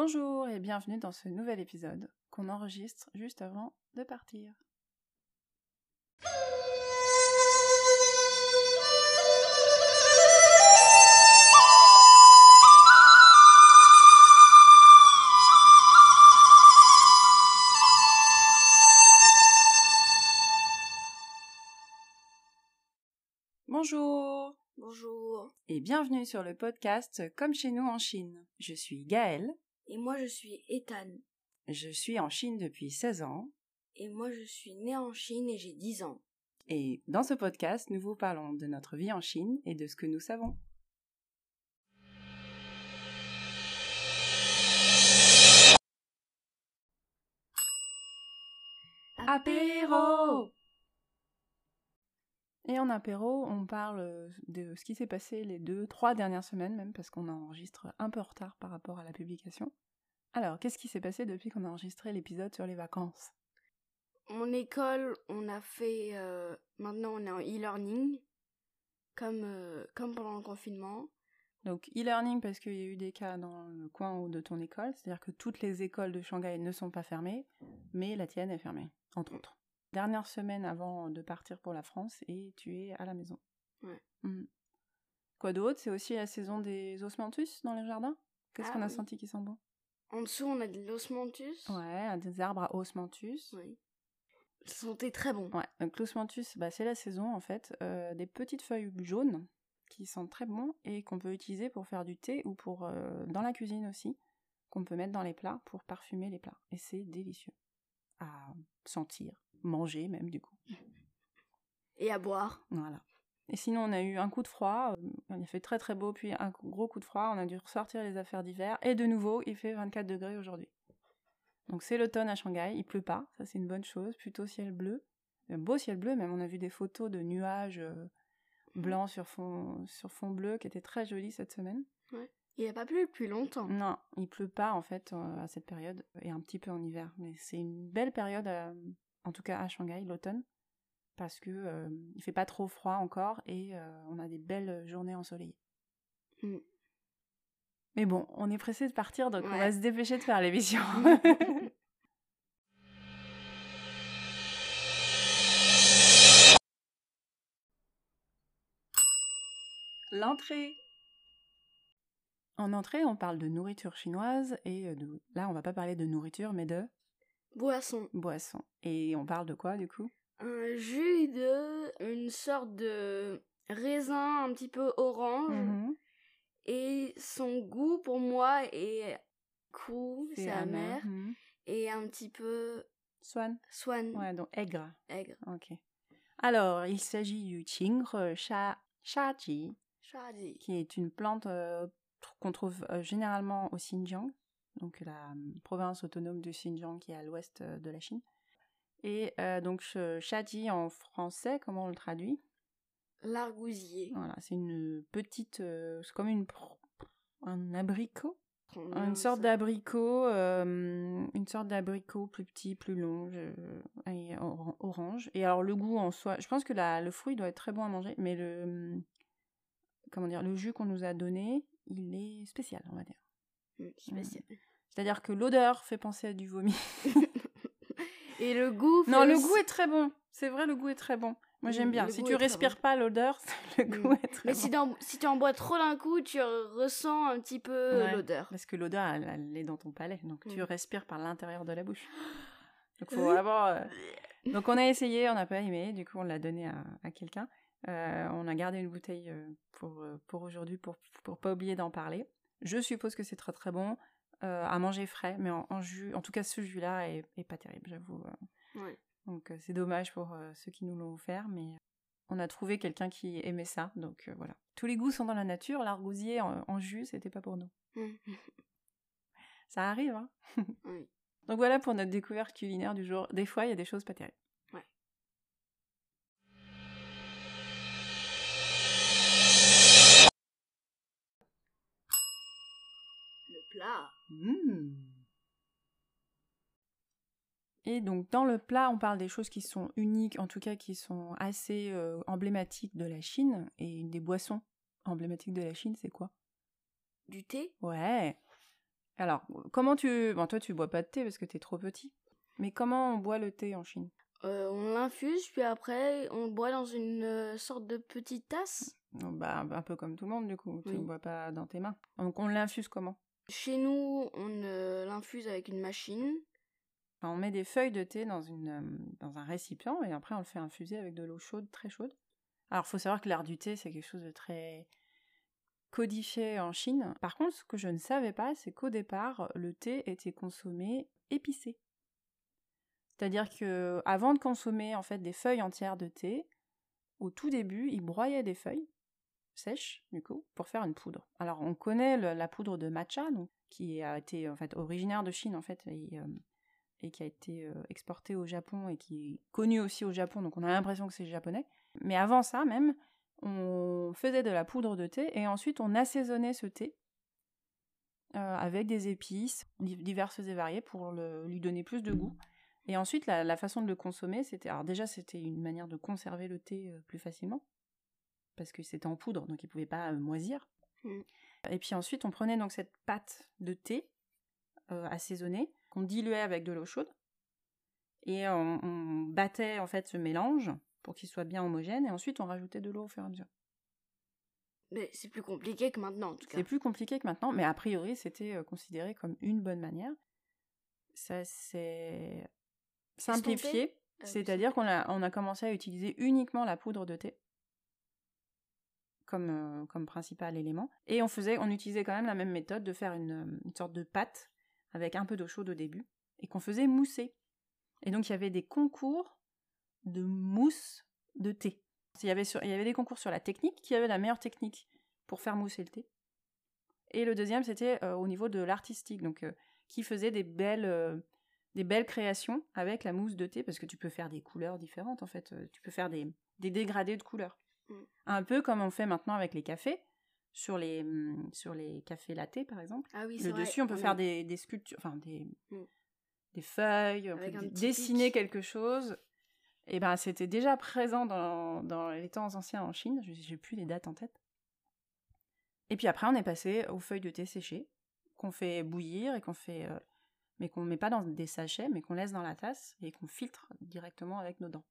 Bonjour et bienvenue dans ce nouvel épisode qu'on enregistre juste avant de partir. Bonjour Bonjour. et bienvenue sur le podcast Comme chez nous en Chine. Je suis Gaëlle, Et moi je suis Ethan. je suis en Chine depuis 16 ans Et moi je suis né en Chine et j'ai 10 ans. et dans ce podcast nous vous parlons de notre vie en Chine et de ce que nous savons. Apéro Et en apéro, on parle de ce qui s'est passé les deux, trois dernières semaines même, parce qu'on enregistre un peu en retard par rapport à la publication. Alors, qu'est-ce qui s'est passé depuis qu'on a enregistré l'épisode sur les vacances? Mon école, on a fait... euh, maintenant on est en e-learning. Comme, euh, comme pendant le confinement. Donc, e-learning parce qu'il y a eu des cas dans le coin de ton école, c'est-à-dire que toutes les écoles de Shanghai ne sont pas fermées, mais la tienne est fermée, entre autres. Dernière semaine avant de partir pour la France et tu es à la maison. Ouais. Mhm. Quoi d'autre? C'est aussi la saison des osmanthus dans les jardins? Qu'est-ce Ah qu'on a oui. senti qui sent bon? En dessous on a de l'osmanthus. Ouais, des arbres à osmanthus. Oui. Ça sentait très bon. Ouais, donc l'osmanthus, bah, c'est la saison en fait. Euh, des petites feuilles jaunes qui sentent très bon et qu'on peut utiliser pour faire du thé ou pour euh, dans la cuisine aussi, qu'on peut mettre dans les plats pour parfumer les plats. Et c'est délicieux à sentir, manger même du coup. Et à boire. Voilà. Et sinon, on a eu un coup de froid. euh, Il a fait très très beau, puis un gros coup de froid. On a dû ressortir les affaires d'hiver. Et de nouveau, il fait 24 degrés aujourd'hui. Donc c'est l'automne à Shanghai. Il pleut pas. Ça, c'est une bonne chose. Plutôt ciel bleu. Un beau ciel bleu. Même on a vu des photos de nuages euh, blancs sur fond, sur fond bleu qui étaient très jolis cette semaine. Il a pas plu depuis longtemps. Non, il pleut pas en fait euh, à cette période. Et un petit peu en hiver. Mais c'est une belle période, euh, en tout cas à Shanghai, l'automne. Parce que euh, il fait pas trop froid encore et euh, on a des belles journées ensoleillées. Mm. Mais bon, on est pressé de partir, donc on va se dépêcher de faire l'émission. L'entrée. En entrée, on parle de nourriture chinoise et euh, de... là, on va pas parler de nourriture, mais de Boisson. boisson. Et on parle de quoi du coup? Un jus de... Une sorte de raisin un petit peu orange. Mhm. Et son goût pour moi est cool, c'est amer. Mhm. Et un petit peu Swan. swan, Ouais, donc aigre. aigre. Ok. Alors, il s'agit du qingre sha, shaji, qui est une plante euh, qu'on trouve euh, généralement au Xinjiang, donc la euh, province autonome du Xinjiang qui est à l'ouest de la Chine. Et euh, donc, sh- shaji en français, comment on le traduit? L'argousier. Voilà, c'est une petite, euh, c'est comme une un abricot, Mmh, une sorte d'abricot, euh, une sorte d'abricot plus petit, plus long, je- et or- orange. Et alors le goût en soi, je pense que la, le fruit doit être très bon à manger, mais le comment dire, le jus qu'on nous a donné, il est spécial, on va dire. Mmh, spécial. C'est-à-dire que l'odeur fait penser à du vomi. Et le goût. non, le goût est très bon. C'est vrai, le goût est très bon. Moi, j'aime bien. le Si tu respires bon. pas l'odeur, le Mm. goût est très Mais bon. si, t'en- si tu en bois trop d'un coup, tu ressens un petit peu Ouais. l'odeur. Parce que l'odeur, elle, elle est dans ton palais, donc tu Mm. respires par l'intérieur de la bouche. Donc faut vraiment. euh, Donc on a essayé, on n'a pas aimé, du coup on l'a donné à, à quelqu'un. Euh, on a gardé une bouteille euh, pour, pour aujourd'hui pour, pour pas oublier d'en parler. Je suppose que c'est très très bon euh, à manger frais, mais en, en jus, en tout cas ce jus-là est, est pas terrible, j'avoue. euh. Ouais. Donc euh, c'est dommage pour ceux qui nous l'ont offert, mais on a trouvé quelqu'un qui aimait ça, donc voilà. Tous les goûts sont dans la nature, l'argousier en, en jus, c'était pas pour nous. Ça arrive, hein Oui. Donc voilà pour notre découverte culinaire du jour. Des fois, il y a des choses pas terribles. Et donc dans le plat, on parle des choses qui sont uniques, en tout cas qui sont assez euh, emblématiques de la Chine. Et une des boissons emblématiques de la Chine, c'est quoi? Du thé? Ouais. Alors, comment tu... Bon, toi, tu bois pas de thé parce que t'es trop petit. Mais comment on boit le thé en Chine? Euh, on l'infuse, puis après, on le boit dans une euh, sorte de petite tasse. Bah, un peu comme tout le monde, du coup. Tu ne bois pas dans tes mains. Donc, on l'infuse comment? Chez nous, on euh, l'infuse avec une machine. On met des feuilles de thé euh, dans un récipient et après, on le fait infuser avec de l'eau chaude, très chaude. Alors, faut savoir que l'art du thé, c'est quelque chose de très codifié en Chine. Par contre, ce que je ne savais pas, c'est qu'au départ, le thé était consommé épicé. C'est-à-dire que avant de consommer en fait des feuilles entières de thé, au tout début, ils broyaient des feuilles sèches du coup pour faire une poudre. Alors on connaît la poudre de matcha qui a été en fait originaire de Chine en fait euh, et qui a été euh, exportée au Japon et qui est connue aussi au Japon donc on a l'impression que c'est japonais. Mais avant ça même, on faisait de la poudre de thé et ensuite on assaisonnait ce thé euh, avec des épices di- diverses et variées pour le- lui donner plus de goût. Et ensuite, la, la façon de le consommer, c'était. Alors, déjà, c'était une manière de conserver le thé euh, plus facilement, parce que c'était en poudre, donc il ne pouvait pas moisir. Mm. Et puis ensuite, on prenait donc cette pâte de thé assaisonnée, qu'on diluait avec de l'eau chaude, et on, on battait en fait ce mélange pour qu'il soit bien homogène, et ensuite on rajoutait de l'eau au fur et à mesure. Mais c'est plus compliqué que maintenant, en tout cas. C'est plus compliqué que maintenant, mais a priori, c'était euh, considéré comme une bonne manière. Ça s'est simplifié, Ah c'est-à-dire qu'on a, on a commencé à utiliser uniquement la poudre de thé comme, euh, comme principal élément. Et on, faisait, on utilisait quand même la même méthode de faire une, euh, une sorte de pâte avec un peu d'eau chaude au début et qu'on faisait mousser. Et donc il y avait des concours de mousse de thé. Il y avait, sur- il y avait des concours sur la technique, qui avait la meilleure technique pour faire mousser le thé. Et le deuxième, c'était euh, au niveau de l'artistique, donc euh, qui faisait des belles, euh, des belles créations avec la mousse de thé, parce que tu peux faire des couleurs différentes en fait. Tu peux faire des, des dégradés de couleurs. Mm. Un peu comme on fait maintenant avec les cafés, sur les, hum, sur les cafés latte par exemple. Ah oui, Le vrai, dessus, on peut faire des, des sculptures, enfin des, Mm. des feuilles, on Avec peut dessiner pic. quelque chose. Et ben, c'était déjà présent dans, dans les temps anciens en Chine. Je- J'ai plus les dates en tête. Et puis après, on est passé aux feuilles de thé séchées qu'on fait bouillir et qu'on fait, euh, mais qu'on met pas dans des sachets, mais qu'on laisse dans la tasse et qu'on filtre directement avec nos dents.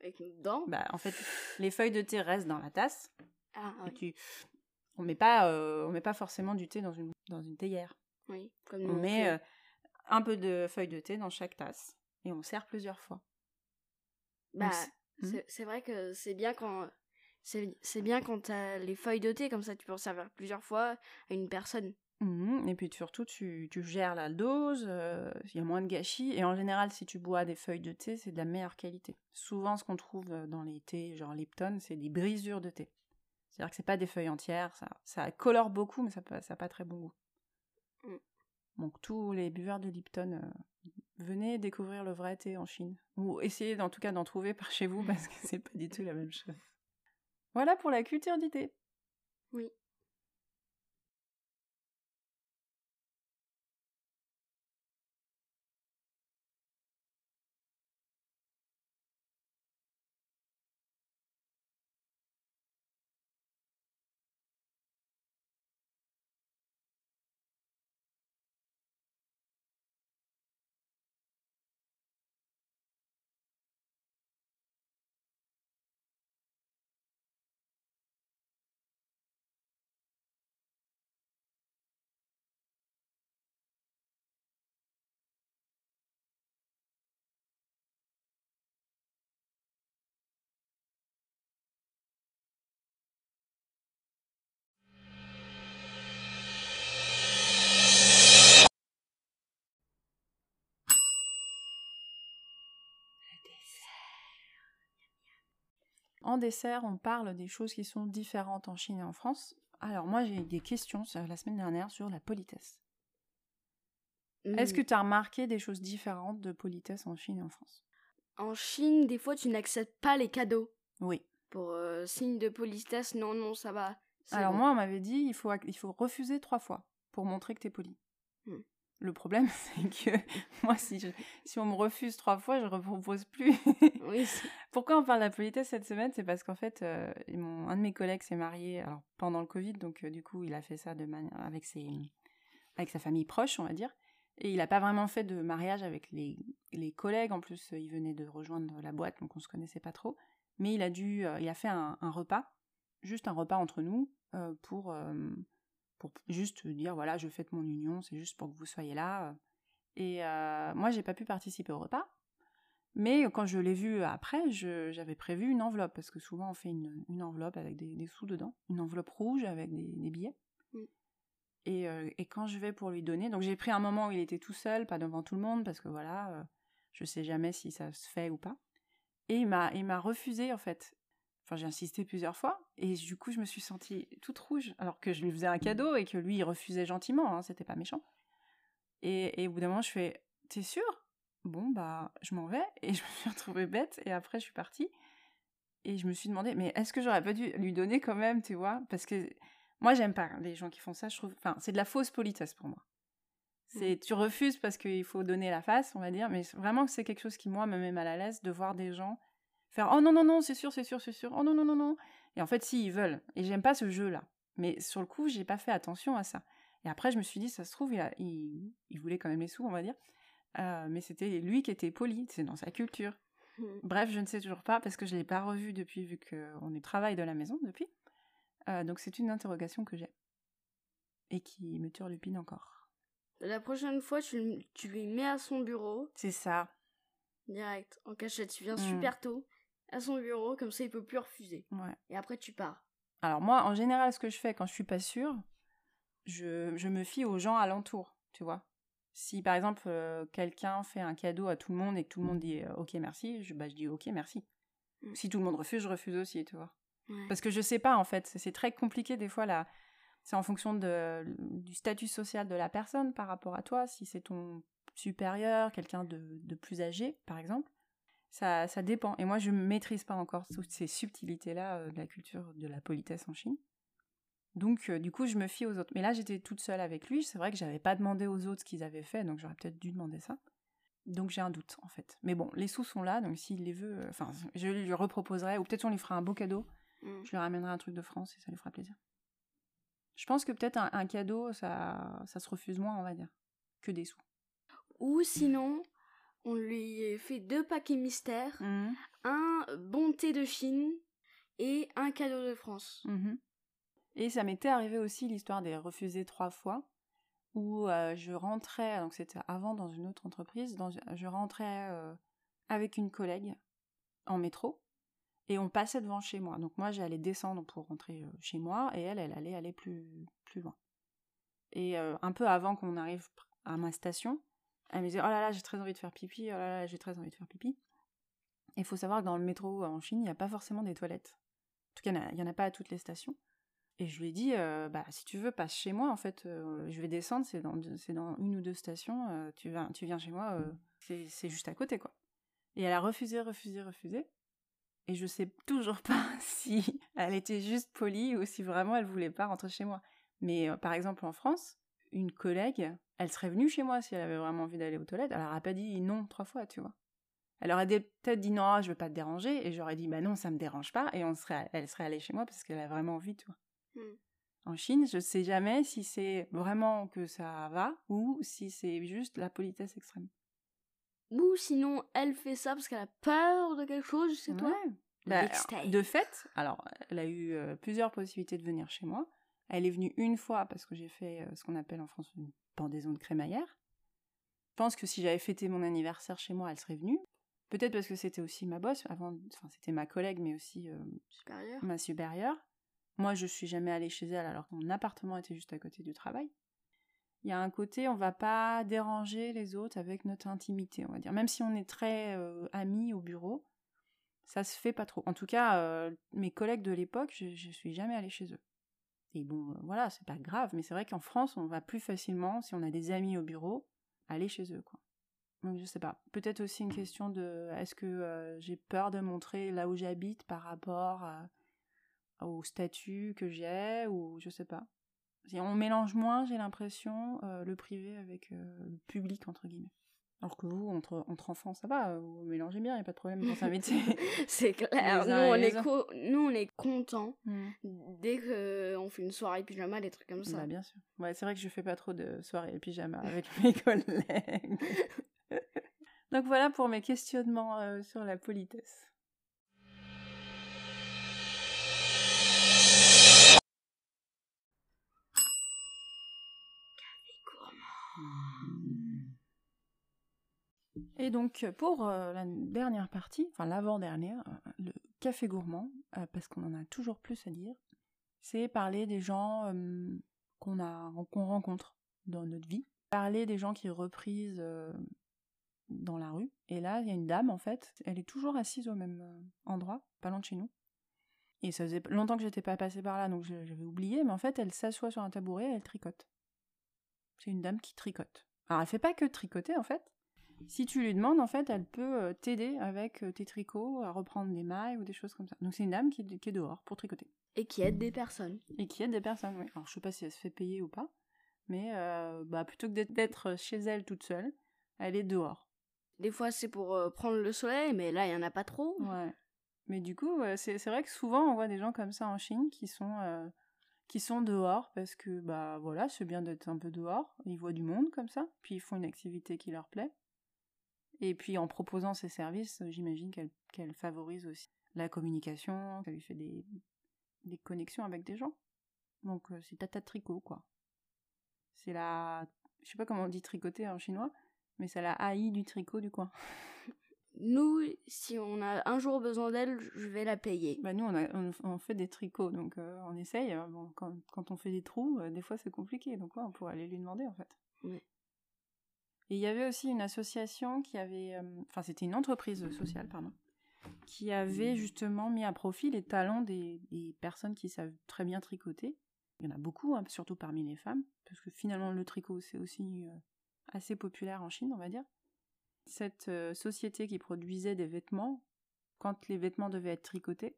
Avec nos dents? Bah, en fait, les feuilles de thé restent dans la tasse. Ah Et oui, tu, on met pas, euh, on met pas forcément du thé dans une dans une théière. oui. Comme On met euh, un peu de feuilles de thé dans chaque tasse et on sert plusieurs fois. Bah, c'est- Hmm? c'est vrai que c'est bien quand c'est bien quand t'as les feuilles de thé comme ça tu peux en servir plusieurs fois à une personne. Mhm, Et puis surtout, tu, tu gères la dose, euh, il y a moins de gâchis. Et en général, si tu bois des feuilles de thé, c'est de la meilleure qualité. Souvent, ce qu'on trouve dans les thés, genre Lipton, c'est des brisures de thé. C'est-à-dire que c'est pas des feuilles entières, ça, ça colore beaucoup, mais ça n'a ça pas très bon goût. Mm. Donc tous les buveurs de Lipton, euh, venez découvrir le vrai thé en Chine. Ou essayez en tout cas d'en trouver par chez vous, parce que c'est pas du tout la même chose. Voilà pour la culture du thé. Oui. En dessert, on parle des choses qui sont différentes en Chine et en France. Alors moi, j'ai eu des questions la semaine dernière sur la politesse. Est-ce que Mm. tu as remarqué des choses différentes de politesse en Chine et en France? En Chine des fois tu n'acceptes pas les cadeaux Oui. pour euh, signe de politesse non non ça va. Alors bon. moi, on m'avait dit il faut, il faut refuser trois fois pour montrer que tu es poli. Hmm. Le problème, c'est que moi, si, je- si on me refuse trois fois, je ne repropose plus. Oui, Pourquoi on parle de la politesse cette semaine? C'est parce qu'en fait, euh, un de mes collègues s'est marié alors, pendant le Covid, donc euh, du coup, il a fait ça de manière avec ses, avec sa famille proche, on va dire. Et il n'a pas vraiment fait de mariage avec les, les collègues. En plus, il venait de rejoindre la boîte, donc on se connaissait pas trop. Mais il a dû, il a fait un, repas, juste un repas entre nous, pour, pour juste dire voilà, je fête mon union, c'est juste pour que vous soyez là. Et moi, j'ai pas pu participer au repas. Mais quand je l'ai vu après, j'avais prévu une enveloppe, parce que souvent on fait une, une enveloppe avec des, des, sous dedans, une enveloppe rouge avec des, des billets. Mm. Et, euh, et, quand je vais pour lui donner, donc j'ai pris un moment où il était tout seul, pas devant tout le monde, parce que voilà, euh, je sais jamais si ça se fait ou pas. Et il m'a, refusé en fait. Enfin, j'ai insisté plusieurs fois, et du coup je me suis sentie toute rouge, alors que je lui faisais un cadeau et que lui il refusait gentiment, hein, c'était pas méchant. Et, et au bout d'un moment je fais, t'es sûr bon, bah, je m'en vais. Et je me suis retrouvée bête. Et après, je suis partie. Et je me suis demandé, mais est-ce que j'aurais pas dû lui donner quand même, tu vois? Parce que moi, j'aime pas les gens qui font ça. Je trouve, enfin, c'est de la fausse politesse pour moi. C'est, tu refuses parce qu'il faut donner la face, on va dire. Mais vraiment, c'est quelque chose qui, moi, me met mal à l'aise de voir des gens faire Oh non, non, non, c'est sûr, c'est sûr, c'est sûr. Oh non, non, non, non. Et en fait, si, ils veulent. Et j'aime pas ce jeu-là. Mais sur le coup, j'ai pas fait attention à ça. Et après, je me suis dit, ça se trouve, il, il voulait quand même les sous, on va dire. Euh, mais c'était lui qui était poli, c'est dans sa culture. Hmm. Bref, je ne sais toujours pas parce que je ne l'ai pas revu depuis, vu qu'on est travail de la maison depuis. Euh, donc c'est une interrogation que j'ai. Et qui me turlupine encore. La prochaine fois, tu, tu lui mets à son bureau. C'est ça. Direct, en cachette. Tu viens hmm. super tôt à son bureau, comme ça il peut plus refuser. Ouais. Et après tu pars. Alors moi, en général, ce que je fais quand je suis pas sûre, je, je me fie aux gens alentour, tu vois. Si par exemple euh, quelqu'un fait un cadeau à tout le monde et que tout le monde dit euh, ok merci, je, bah, je dis ok merci. Mm. Si tout le monde refuse, je refuse aussi, tu vois. Parce que je sais pas en fait, c'est très compliqué des fois là. C'est en fonction de, du statut social de la personne par rapport à toi. Si c'est ton supérieur, quelqu'un de, de, plus âgé par exemple, ça, ça dépend. Et moi je ne maîtrise pas encore toutes ces subtilités là euh, de la culture de la politesse en Chine. Donc, euh, du coup, je me fie aux autres. Mais là, j'étais toute seule avec lui. C'est vrai que j'avais pas demandé aux autres ce qu'ils avaient fait, donc j'aurais peut-être dû demander ça. Donc, j'ai un doute, en fait. Mais bon, les sous sont là, donc s'il les veut, euh, enfin, je lui reproposerai, ou peut-être on lui fera un beau cadeau. Mm. Je lui ramènerai un truc de France et ça lui fera plaisir. Je pense que peut-être un, cadeau, ça, ça se refuse moins, on va dire, que des sous. Ou sinon, on lui fait deux paquets mystères, mm. un bon thé de Chine et un cadeau de France. Mm-hmm. Et ça m'était arrivé aussi l'histoire des refusés trois fois, où euh, je rentrais, donc c'était avant dans une autre entreprise, je rentrais euh, avec une collègue en métro, et on passait devant chez moi. Donc moi j'allais descendre pour rentrer euh, chez moi, et elle, elle allait aller plus, plus loin. Et un peu avant qu'on arrive à ma station, elle me disait Oh là là, j'ai très envie de faire pipi, oh là là, j'ai très envie de faire pipi. Il faut savoir que dans le métro en Chine, il n'y a pas forcément des toilettes. En tout cas, il n'y en, a pas à toutes les stations. Et je lui ai dit, euh, bah, si tu veux, passe chez moi, en fait, euh, je vais descendre, c'est dans, une ou deux stations, euh, tu, viens, tu viens chez moi, c'est, juste à côté, quoi. Et elle a refusé, refusé, refusé. Et je sais toujours pas si elle était juste polie ou si vraiment elle voulait pas rentrer chez moi. Mais par exemple, en France, une collègue, elle serait venue chez moi si elle avait vraiment envie d'aller aux toilettes. Elle n'aurait pas dit non trois fois, tu vois. Elle aurait peut-être dit non, je veux pas te déranger, et j'aurais dit bah non, ça me dérange pas, et on serait, elle serait allée chez moi parce qu'elle a vraiment envie, tu vois. Hmm. En Chine, je ne sais jamais si c'est vraiment que ça va ou si c'est juste la politesse extrême. Ou sinon, elle fait ça parce qu'elle a peur de quelque chose, c'est toi bah, De fait, alors, elle a eu euh, plusieurs possibilités de venir chez moi. Elle est venue une fois parce que j'ai fait euh, ce qu'on appelle en France une pendaison de crémaillère. Je pense que si j'avais fêté mon anniversaire chez moi, elle serait venue. Peut-être parce que c'était aussi ma boss, avant, enfin c'était ma collègue, mais aussi euh, ma supérieure. Moi, je suis jamais allée chez elle alors que mon appartement était juste à côté du travail. Il y a un côté, on va pas déranger les autres avec notre intimité, on va dire. Même si on est très euh, amis au bureau, ça se fait pas trop. En tout cas, euh, mes collègues de l'époque, je, je suis jamais allée chez eux. Et bon, euh, voilà, c'est pas grave, mais c'est vrai qu'en France, on va plus facilement, si on a des amis au bureau, aller chez eux, quoi. Donc je sais pas. Peut-être aussi une question de est-ce que j'ai peur de montrer là où j'habite par rapport à au statut que j'ai ou je sais pas. On mélange moins, j'ai l'impression, euh, le privé avec euh, le public entre guillemets. Alors que vous, entre, entre enfants, ça va, vous mélangez bien, il n'y a pas de problème dans un métier. c'est clair. Nous on, est nous, on est contents mmh. dès qu'on fait une soirée pyjama, des trucs comme ça. Bah, bien sûr. Ouais, c'est vrai que je fais pas trop de soirées pyjama avec mes collègues. Donc voilà pour mes questionnements euh, sur la politesse. Et donc, pour euh, la dernière partie, enfin l'avant-dernière, euh, le café gourmand, euh, parce qu'on en a toujours plus à dire, c'est parler des gens qu'on a rencontre dans notre vie, parler des gens qui reprisent dans la rue. Et là, il y a une dame, en fait, elle est toujours assise au même endroit, pas loin de chez nous. Et ça faisait longtemps que j'étais pas passée par là, donc j'avais oublié, mais en fait, elle s'assoit sur un tabouret et elle tricote. C'est une dame qui tricote. Alors, elle fait pas que tricoter, en fait. Si tu lui demandes, en fait, elle peut euh, t'aider avec euh, tes tricots à reprendre des mailles ou des choses comme ça. Donc c'est une dame qui est, dehors pour tricoter. Et qui aide des personnes. Et qui aide des personnes, oui. Alors je sais pas si elle se fait payer ou pas, mais euh, bah, plutôt que d'être chez elle toute seule, elle est dehors. Des fois c'est pour prendre le soleil, mais là il y en a pas trop. Ouais. Mais du coup, c'est vrai que souvent on voit des gens comme ça en Chine qui sont qui sont dehors parce que bah voilà c'est bien d'être un peu dehors. Ils voient du monde comme ça, puis ils font une activité qui leur plaît. Et puis en proposant ces services, j'imagine qu'elle favorise aussi la communication, qu'elle lui fait des, des connexions avec des gens. Donc euh, c'est tata tricot quoi. C'est la, je sais pas comment on dit tricoter en chinois, mais c'est la AI du tricot du coin. Nous, si on a un jour besoin d'elle, je vais la payer. Bah nous, on, on, fait des tricots, donc euh, on essaye. Bon, quand, quand, on fait des trous, euh, des fois c'est compliqué, donc ouais, on pourrait aller lui demander en fait. Oui. Et il y avait aussi une association qui avait, euh, enfin c'était une entreprise sociale, pardon, qui avait justement mis à profit les talents des, personnes qui savent très bien tricoter. Il y en a beaucoup, hein, surtout parmi les femmes, parce que finalement le tricot c'est aussi euh, assez populaire en Chine, on va dire. Cette euh, société qui produisait des vêtements, quand les vêtements devaient être tricotés,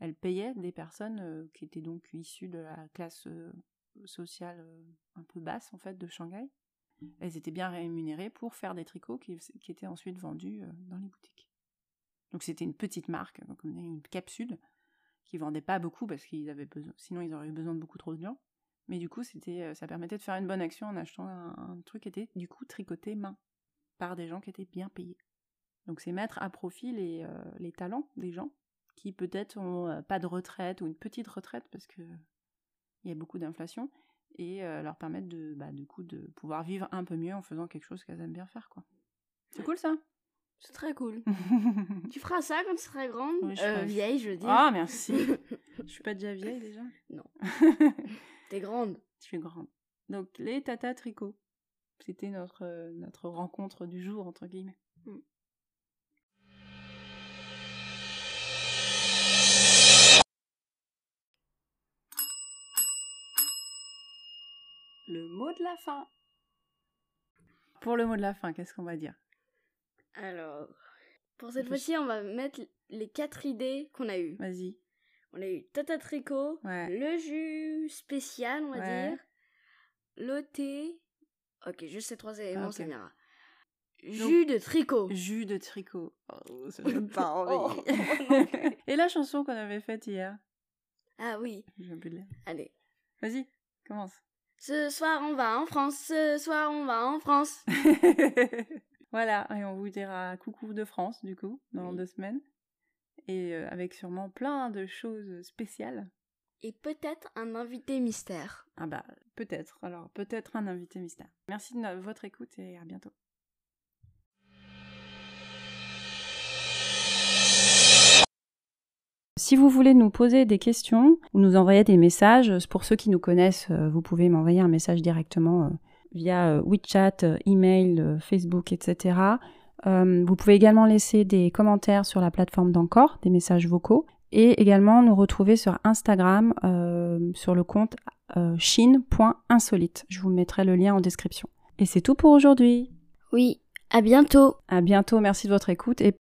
elle payait des personnes qui étaient donc issues de la classe sociale un peu basse en fait de Shanghai elles étaient bien rémunérées pour faire des tricots qui, étaient ensuite vendus euh, dans les boutiques. Donc c'était une petite marque, une capsule, qui vendait pas beaucoup parce qu'ils avaient besoin, sinon ils auraient eu besoin de beaucoup trop de gens. Mais du coup, c'était, euh, ça permettait de faire une bonne action en achetant un, truc qui était du coup tricoté main par des gens qui étaient bien payés. Donc c'est mettre à profit les, euh, talents des gens qui peut-être ont pas de retraite ou une petite retraite parce que il y a beaucoup d'inflation et euh, leur permettre de, bah, du coup, de pouvoir vivre un peu mieux en faisant quelque chose qu'elles aiment bien faire, quoi. C'est cool ça C'est très cool. tu feras ça quand tu seras grande euh, Vieille, je veux dire. Ah, merci. je suis pas déjà vieille déjà? Non. T'es grande. Je suis grande. Donc, les tata tricot. C'était notre, euh, notre rencontre du jour, entre guillemets. Mm. Mot de la fin. Pour le mot de la fin, qu'est-ce qu'on va dire? Alors, pour cette fois-ci, on va mettre les quatre idées qu'on a eues. Vas-y. On a eu Tata Tricot, le jus spécial, on va dire, le thé. Ok, juste ces trois éléments, ça viendra. Jus de tricot. Jus de tricot. Oh, ça donne pas envie. Et la chanson qu'on avait faite hier? Ah oui. J'ai de l'air. Allez. Vas-y, commence. Ce soir on va en France, ce soir on va en France. voilà, et on vous dira coucou de France du coup, dans deux semaines. Et euh, avec sûrement plein de choses spéciales. Et peut-être un invité mystère. Ah bah peut-être, alors peut-être un invité mystère. Merci de votre écoute et à bientôt. Si vous voulez nous poser des questions ou nous envoyer des messages, pour ceux qui nous connaissent, euh, vous pouvez m'envoyer un message directement euh, via euh, WeChat, email, Facebook, etc. Vous pouvez également laisser des commentaires sur la plateforme d'Encore, des messages vocaux, et également nous retrouver sur Instagram sur le compte chine.insolite. Je vous mettrai le lien en description. Et c'est tout pour aujourd'hui. Oui, à bientôt. À bientôt, merci de votre écoute et...